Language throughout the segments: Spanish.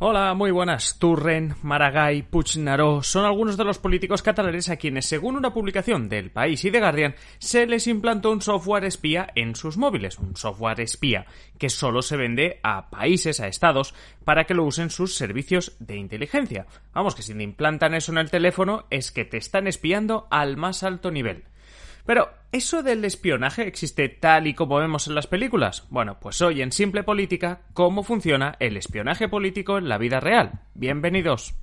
Hola, muy buenas. Turren, Maragall, Puigneró son algunos de los políticos catalanes a quienes, según una publicación del País y de Guardian, se les implantó un software espía en sus móviles. Un software espía que solo se vende a países, a estados, para que lo usen sus servicios de inteligencia. Vamos, que si te implantan eso en el teléfono es que te están espiando al más alto nivel. Pero, ¿eso del espionaje existe tal y como vemos en las películas? Bueno, pues hoy en Simple Política, ¿cómo funciona el espionaje político en la vida real? Bienvenidos.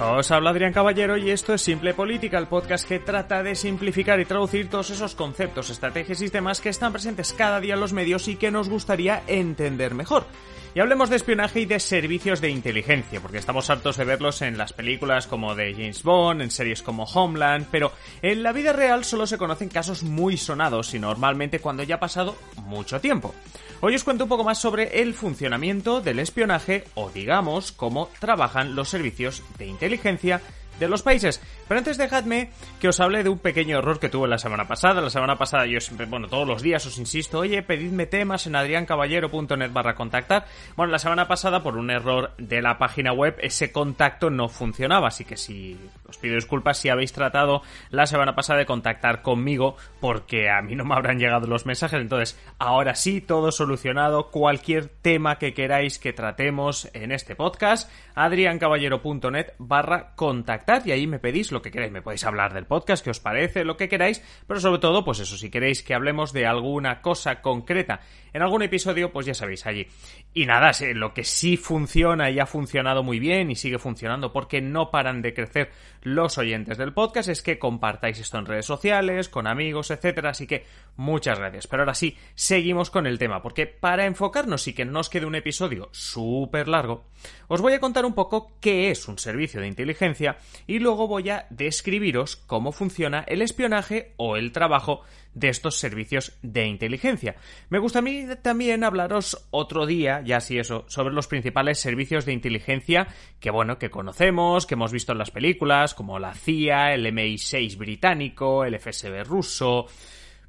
Os habla Adrián Caballero y esto es Simple Política, el podcast que trata de simplificar y traducir todos esos conceptos, estrategias y temas que están presentes cada día en los medios y que nos gustaría entender mejor. Y hablemos de espionaje y de servicios de inteligencia, porque estamos hartos de verlos en las películas como de James Bond, en series como Homeland, pero en la vida real solo se conocen casos muy sonados y normalmente cuando ya ha pasado mucho tiempo. Hoy os cuento un poco más sobre el funcionamiento del espionaje o digamos cómo trabajan los servicios de inteligencia de los países. Pero antes dejadme que os hable de un pequeño error que tuve la semana pasada. La semana pasada yo siempre, bueno, todos los días os insisto, oye, pedidme temas en adriancaballero.net barra contactar. Bueno, la semana pasada por un error de la página web ese contacto no funcionaba, así que si os pido disculpas si habéis tratado la semana pasada de contactar conmigo porque a mí no me habrán llegado los mensajes. Entonces, ahora sí, todo solucionado. Cualquier tema que queráis que tratemos en este podcast, adriancaballero.net barra contactar y ahí me pedís lo que queráis. Me podéis hablar del podcast, que os parece, lo que queráis, pero sobre todo, pues eso, si queréis que hablemos de alguna cosa concreta en algún episodio, pues ya sabéis allí. Y nada, lo que sí funciona y ha funcionado muy bien y sigue funcionando porque no paran de crecer los oyentes del podcast es que compartáis esto en redes sociales, con amigos, etcétera. Así que muchas gracias. Pero ahora sí, seguimos con el tema, porque para enfocarnos y que no os quede un episodio súper largo, os voy a contar un poco qué es un servicio de inteligencia y luego voy a describiros cómo funciona el espionaje o el trabajo de estos servicios de inteligencia. Me gusta a mí también hablaros otro día, ya así eso, sobre los principales servicios de inteligencia que bueno, que conocemos, que hemos visto en las películas, como la CIA, el MI6 británico, el FSB ruso,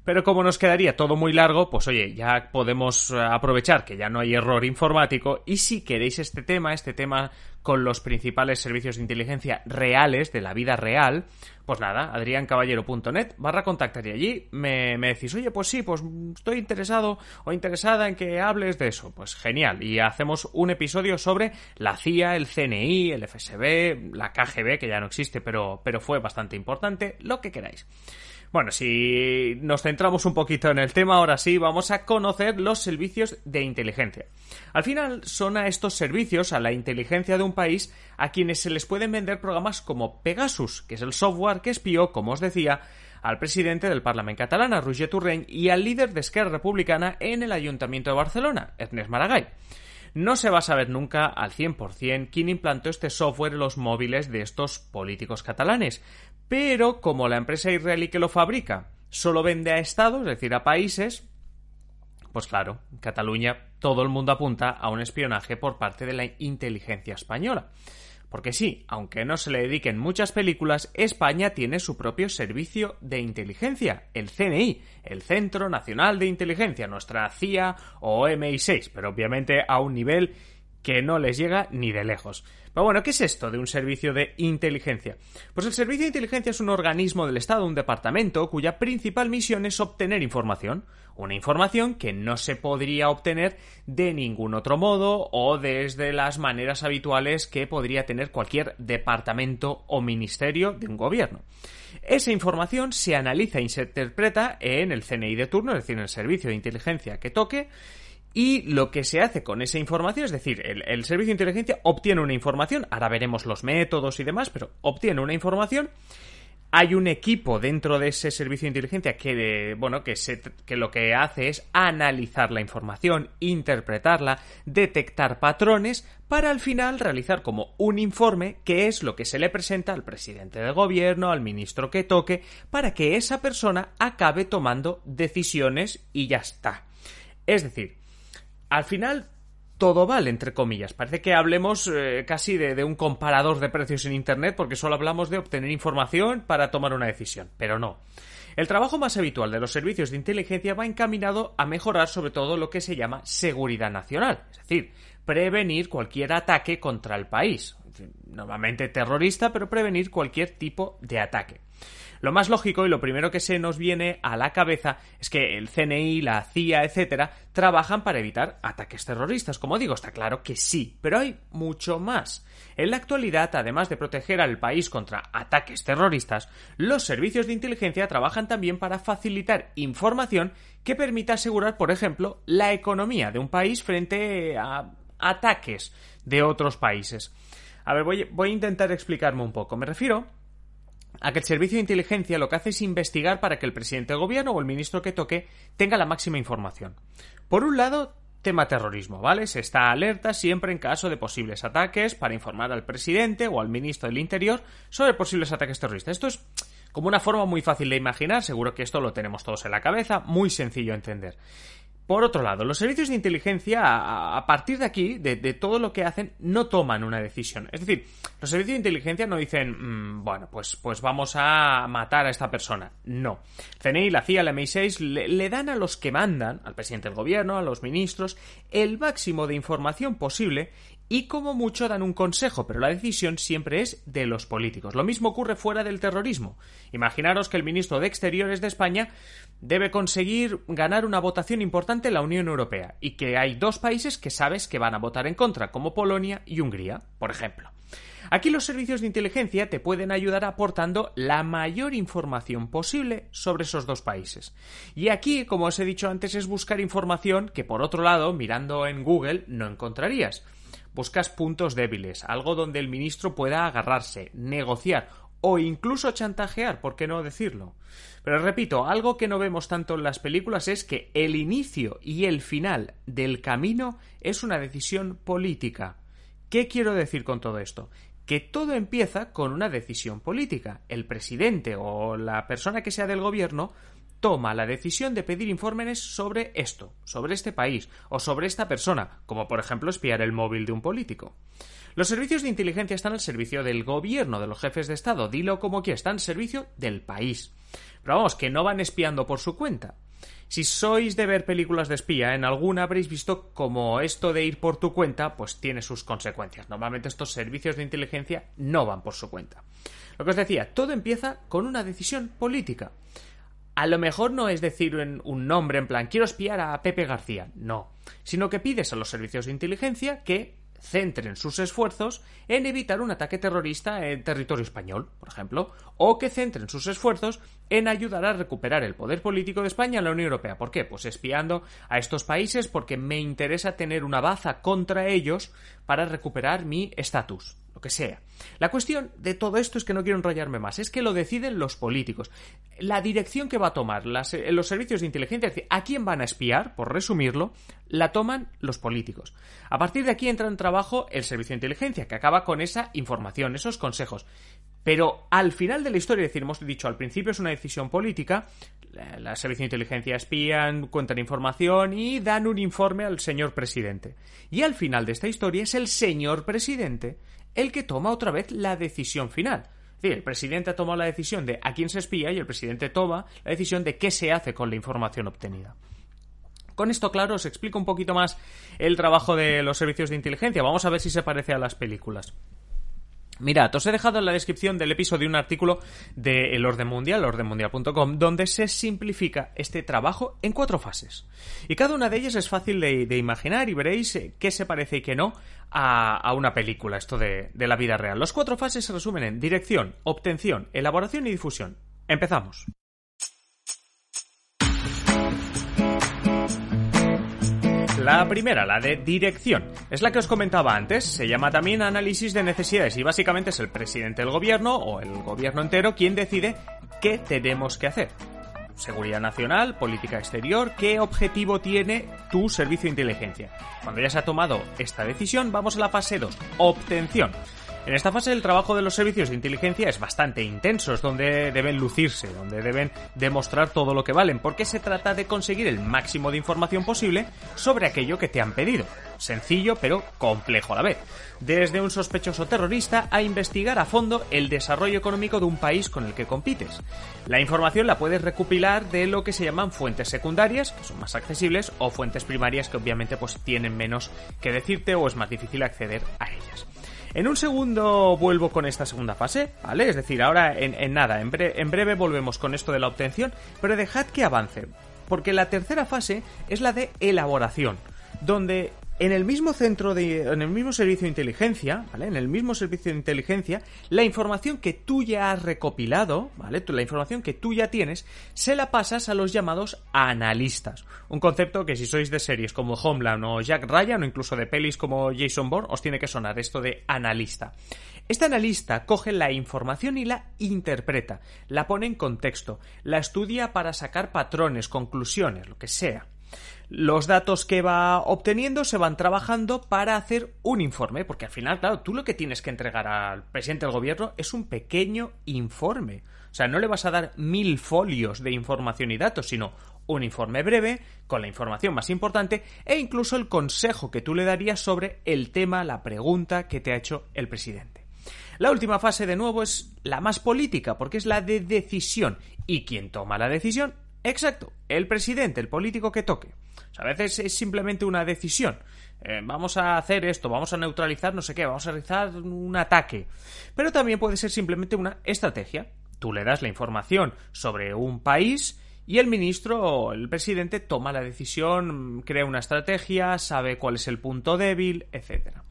pero como nos quedaría todo muy largo, pues oye, ya podemos eh, aprovechar que ya no hay error informático y si queréis este tema, este tema con los principales servicios de inteligencia reales, de la vida real, pues nada, adriancaballero.net barra contactar y allí me, me, decís, oye, pues sí, pues estoy interesado o interesada en que hables de eso. Pues genial, y hacemos un episodio sobre la CIA, el CNI, el FSB, la KGB, que ya no existe, pero, pero fue bastante importante, lo que queráis. Bueno, si nos centramos un poquito en el tema, ahora sí, vamos a conocer los servicios de inteligencia. Al final son a estos servicios, a la inteligencia de un país, a quienes se les pueden vender programas como Pegasus, que es el software que espió, como os decía, al presidente del Parlamento catalán, a Roger y al líder de Esquerra Republicana en el Ayuntamiento de Barcelona, Ernest Maragall. No se va a saber nunca al 100% quién implantó este software en los móviles de estos políticos catalanes, pero como la empresa israelí que lo fabrica solo vende a estados, es decir, a países, pues claro, en Cataluña todo el mundo apunta a un espionaje por parte de la inteligencia española. Porque sí, aunque no se le dediquen muchas películas, España tiene su propio servicio de inteligencia, el CNI, el Centro Nacional de Inteligencia, nuestra CIA o MI6, pero obviamente a un nivel que no les llega ni de lejos. Pero bueno, ¿qué es esto de un servicio de inteligencia? Pues el servicio de inteligencia es un organismo del Estado, un departamento, cuya principal misión es obtener información. Una información que no se podría obtener de ningún otro modo o desde las maneras habituales que podría tener cualquier departamento o ministerio de un gobierno. Esa información se analiza y se interpreta en el CNI de turno, es decir, en el servicio de inteligencia que toque, y lo que se hace con esa información, es decir, el, servicio de inteligencia obtiene una información, ahora veremos los métodos y demás, pero obtiene una información. Hay un equipo dentro de ese servicio de inteligencia que, bueno, que, que lo que hace es analizar la información, interpretarla, detectar patrones, para al final realizar como un informe que es lo que se le presenta al presidente del gobierno, al ministro que toque, para que esa persona acabe tomando decisiones y ya está. Es decir, al final todo vale, entre comillas. Parece que hablemos eh, casi de, de, un comparador de precios en Internet porque solo hablamos de obtener información para tomar una decisión, pero no. El trabajo más habitual de los servicios de inteligencia va encaminado a mejorar sobre todo lo que se llama seguridad nacional, es decir, prevenir cualquier ataque contra el país, normalmente terrorista, pero prevenir cualquier tipo de ataque. Lo más lógico y lo primero que se nos viene a la cabeza es que el CNI, la CIA, etcétera, trabajan para evitar ataques terroristas. Como digo, está claro que sí, pero hay mucho más. En la actualidad, además de proteger al país contra ataques terroristas, los servicios de inteligencia trabajan también para facilitar información que permita asegurar, por ejemplo, la economía de un país frente a ataques de otros países. A ver, voy, a intentar explicarme un poco. Me refiero a que el servicio de inteligencia lo que hace es investigar para que el presidente del gobierno o el ministro que toque tenga la máxima información. Por un lado, tema terrorismo, ¿vale? Se está alerta siempre en caso de posibles ataques para informar al presidente o al ministro del Interior sobre posibles ataques terroristas. Esto es como una forma muy fácil de imaginar, seguro que esto lo tenemos todos en la cabeza, muy sencillo de entender. Por otro lado, los servicios de inteligencia, a, partir de aquí, de, todo lo que hacen, no toman una decisión. Es decir, los servicios de inteligencia no dicen, mm, bueno, pues, pues vamos a matar a esta persona. No. CNI, la CIA, la MI6 le, dan a los que mandan, al presidente del gobierno, a los ministros, el máximo de información posible y como mucho dan un consejo, pero la decisión siempre es de los políticos. Lo mismo ocurre fuera del terrorismo. Imaginaros que el ministro de Exteriores de España debe conseguir ganar una votación importante en la Unión Europea y que hay dos países que sabes que van a votar en contra, como Polonia y Hungría, por ejemplo. Aquí los servicios de inteligencia te pueden ayudar aportando la mayor información posible sobre esos dos países. Y aquí, como os he dicho antes, es buscar información que por otro lado, mirando en Google, no encontrarías. Buscas puntos débiles, algo donde el ministro pueda agarrarse, negociar o incluso chantajear, ¿por qué no decirlo? Pero repito, algo que no vemos tanto en las películas es que el inicio y el final del camino es una decisión política. ¿Qué quiero decir con todo esto? Que todo empieza con una decisión política. El presidente o la persona que sea del gobierno toma la decisión de pedir informes sobre esto, sobre este país o sobre esta persona, como por ejemplo espiar el móvil de un político. Los servicios de inteligencia están al servicio del gobierno, de los jefes de Estado, dilo como que están al servicio del país. Pero vamos, que no van espiando por su cuenta. Si sois de ver películas de espía, en alguna habréis visto como esto de ir por tu cuenta, pues tiene sus consecuencias. Normalmente estos servicios de inteligencia no van por su cuenta. Lo que os decía, todo empieza con una decisión política a lo mejor no es decir un nombre en plan quiero espiar a Pepe García, no, sino que pides a los servicios de inteligencia que centren sus esfuerzos en evitar un ataque terrorista en territorio español, por ejemplo, o que centren sus esfuerzos en ayudar a recuperar el poder político de España en la Unión Europea. ¿Por qué? Pues espiando a estos países porque me interesa tener una baza contra ellos para recuperar mi estatus La cuestión de todo esto es que no quiero enrollarme más, es que lo deciden los políticos. La dirección que va a tomar los servicios de inteligencia, es decir, a quién van a espiar, por resumirlo, la toman los políticos. A partir de aquí entra en trabajo el servicio de inteligencia, que acaba con esa información, esos consejos. Pero al final de la historia, es decir, hemos dicho al principio es una decisión política, la, servicio de inteligencia espían, cuentan información y dan un informe al señor presidente. Y al final de esta historia es el señor presidente el que toma otra vez la decisión final. Es decir, el presidente ha tomado la decisión de a quién se espía y el presidente toma la decisión de qué se hace con la información obtenida. Con esto claro os explico un poquito más el trabajo de los servicios de inteligencia. Vamos a ver si se parece a las películas. Mirad, os he dejado en la descripción del episodio un artículo de El Orden Mundial, ordenmundial.com, donde se simplifica este trabajo en cuatro fases. Y cada una de ellas es fácil de, imaginar y veréis eh, qué se parece y qué no a, una película, esto de, de la vida real. Las cuatro fases se resumen en dirección, obtención, elaboración y difusión. Empezamos. La primera, la de dirección, es la que os comentaba antes, se llama también análisis de necesidades y básicamente es el presidente del gobierno o el gobierno entero quien decide qué tenemos que hacer. Seguridad nacional, política exterior, qué objetivo tiene tu servicio de inteligencia. Cuando ya se ha tomado esta decisión, vamos a la fase 2, obtención. En esta fase el trabajo de los servicios de inteligencia es bastante intenso, es donde deben lucirse, donde deben demostrar todo lo que valen, porque se trata de conseguir el máximo de información posible sobre aquello que te han pedido. Sencillo, pero complejo a la vez. Desde un sospechoso terrorista a investigar a fondo el desarrollo económico de un país con el que compites. La información la puedes recopilar de lo que se llaman fuentes secundarias, que son más accesibles, o fuentes primarias que obviamente pues tienen menos que decirte o es más difícil acceder a ellas. En un segundo vuelvo con esta segunda fase, ¿vale? Es decir, ahora en, nada, en, breve volvemos con esto de la obtención, pero dejad que avance, porque la tercera fase es la de elaboración, donde en el mismo centro de, en el mismo servicio de inteligencia, ¿vale? En el mismo servicio de inteligencia, la información que tú ya has recopilado, ¿vale? La información que tú ya tienes, se la pasas a los llamados analistas. Un concepto que si sois de series como Homeland o Jack Ryan o incluso de pelis como Jason Bourne, os tiene que sonar esto de analista. Este analista coge la información y la interpreta, la pone en contexto, la estudia para sacar patrones, conclusiones, lo que sea. Los datos que va obteniendo se van trabajando para hacer un informe, porque al final, claro, tú lo que tienes que entregar al presidente del gobierno es un pequeño informe. O sea, no le vas a dar mil folios de información y datos, sino un informe breve con la información más importante e incluso el consejo que tú le darías sobre el tema, la pregunta que te ha hecho el presidente. La última fase, de nuevo, es la más política, porque es la de decisión. Y quien toma la decisión Exacto, el presidente, el político que toque. a veces es simplemente una decisión. Eh, vamos a hacer esto, vamos a neutralizar no sé qué, vamos a realizar un ataque. Pero también puede ser simplemente una estrategia. Tú le das la información sobre un país y el ministro o el presidente toma la decisión, crea una estrategia, sabe cuál es el punto débil, etcétera.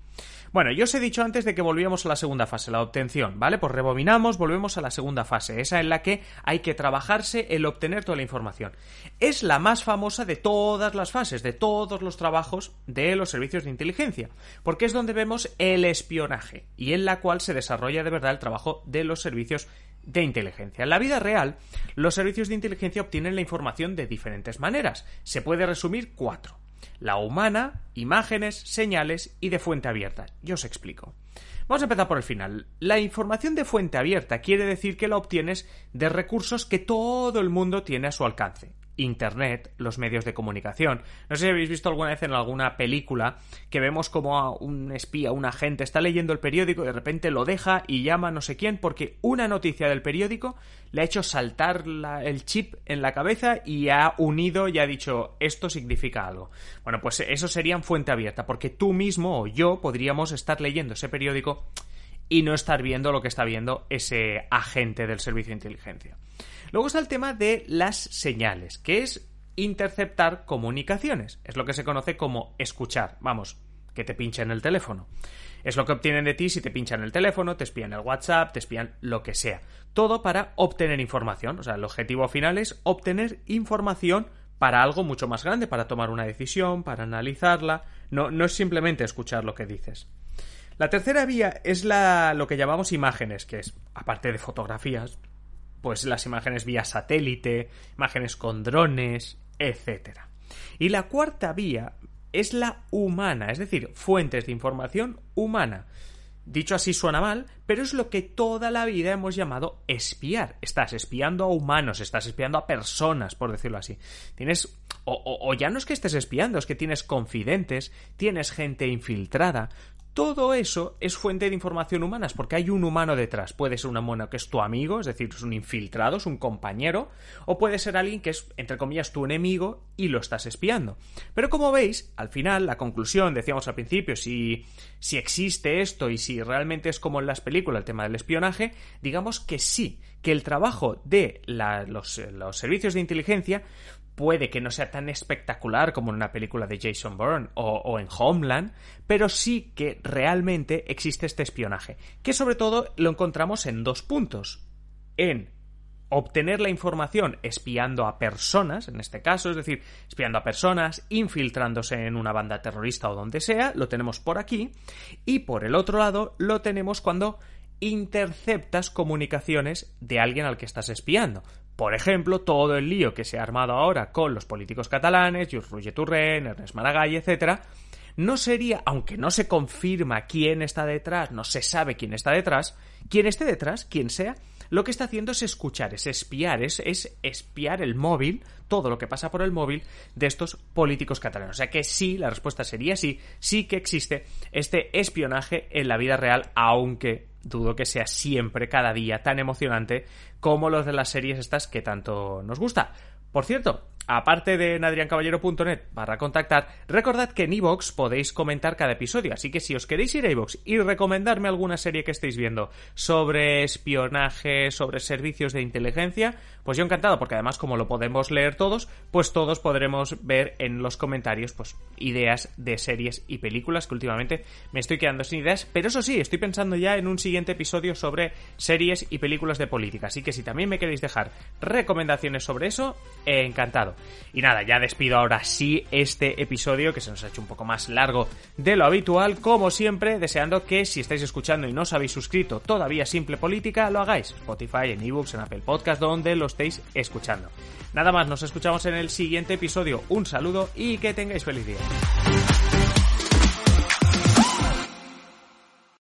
Bueno, yo os he dicho antes de que volvíamos a la segunda fase, la obtención, ¿vale? Pues rebobinamos, volvemos a la segunda fase, esa en la que hay que trabajarse el obtener toda la información. Es la más famosa de todas las fases, de todos los trabajos de los servicios de inteligencia, porque es donde vemos el espionaje y en la cual se desarrolla de verdad el trabajo de los servicios de inteligencia. En la vida real, los servicios de inteligencia obtienen la información de diferentes maneras. Se puede resumir cuatro la humana, imágenes, señales y de fuente abierta. Yo os explico. Vamos a empezar por el final. La información de fuente abierta quiere decir que la obtienes de recursos que todo el mundo tiene a su alcance. Internet, los medios de comunicación. No sé si habéis visto alguna vez en alguna película que vemos como un espía, un agente está leyendo el periódico, y de repente lo deja y llama no sé quién porque una noticia del periódico le ha hecho saltar el chip en la cabeza y ha unido y ha dicho esto significa algo. Bueno, pues eso sería en fuente abierta porque tú mismo o yo podríamos estar leyendo ese periódico y no estar viendo lo que está viendo ese agente del servicio de inteligencia. Luego está el tema de las señales, que es interceptar comunicaciones. Es lo que se conoce como escuchar. Vamos, que te pinchen el teléfono. Es lo que obtienen de ti si te pinchan el teléfono, te espían el WhatsApp, te espían lo que sea. Todo para obtener información. O sea, el objetivo final es obtener información para algo mucho más grande, para tomar una decisión, para analizarla. No, no es simplemente escuchar lo que dices. La tercera vía es la, lo que llamamos imágenes, que es, aparte de fotografías, pues las imágenes vía satélite, imágenes con drones, etc. Y la cuarta vía es la humana, es decir, fuentes de información humana. Dicho así suena mal, pero es lo que toda la vida hemos llamado espiar. Estás espiando a humanos, estás espiando a personas, por decirlo así. Tienes. O, ya no es que estés espiando, es que tienes confidentes, tienes gente infiltrada. Todo eso es fuente de información humana, porque hay un humano detrás. Puede ser un humano que es tu amigo, es decir, es un infiltrado, es un compañero, o puede ser alguien que es, entre comillas, tu enemigo y lo estás espiando. Pero como veis, al final, la conclusión, decíamos al principio, si, si existe esto y si realmente es como en las películas el tema del espionaje, digamos que sí, que el trabajo de los, servicios de inteligencia puede que no sea tan espectacular como en una película de Jason Bourne o, en Homeland, pero sí que realmente existe este espionaje, que sobre todo lo encontramos en dos puntos. En obtener la información espiando a personas, en este caso, es decir, espiando a personas, infiltrándose en una banda terrorista o donde sea, lo tenemos por aquí, y por el otro lado lo tenemos cuando interceptas comunicaciones de alguien al que estás espiando. Por ejemplo, todo el lío que se ha armado ahora con los políticos catalanes, Lluís Roger Turren, Ernest Maragall, etc., no sería, aunque no se confirma quién está detrás, no se sabe quién está detrás, quien esté detrás, quien sea, lo que está haciendo es escuchar, es espiar, es, es, espiar el móvil, todo lo que pasa por el móvil de estos políticos catalanes. O sea que sí, la respuesta sería sí, sí que existe este espionaje en la vida real, aunque dudo que sea siempre, cada día, tan emocionante como los de las series estas que tanto nos gusta. Por cierto, Aparte de en adriancaballero.net barra contactar, recordad que en iVoox podéis comentar cada episodio, así que si os queréis ir a iVoox y recomendarme alguna serie que estéis viendo sobre espionaje, sobre servicios de inteligencia, pues yo encantado, porque además como lo podemos leer todos, pues todos podremos ver en los comentarios pues ideas de series y películas que últimamente me estoy quedando sin ideas, pero eso sí, estoy pensando ya en un siguiente episodio sobre series y películas de política, así que si también me queréis dejar recomendaciones sobre eso, encantado. Y nada, ya despido ahora sí este episodio que se nos ha hecho un poco más largo de lo habitual, como siempre, deseando que si estáis escuchando y no os habéis suscrito todavía Simple Política, lo hagáis. Spotify, en ebooks, en Apple Podcast, donde lo estéis escuchando. Nada más, nos escuchamos en el siguiente episodio. Un saludo y que tengáis feliz día.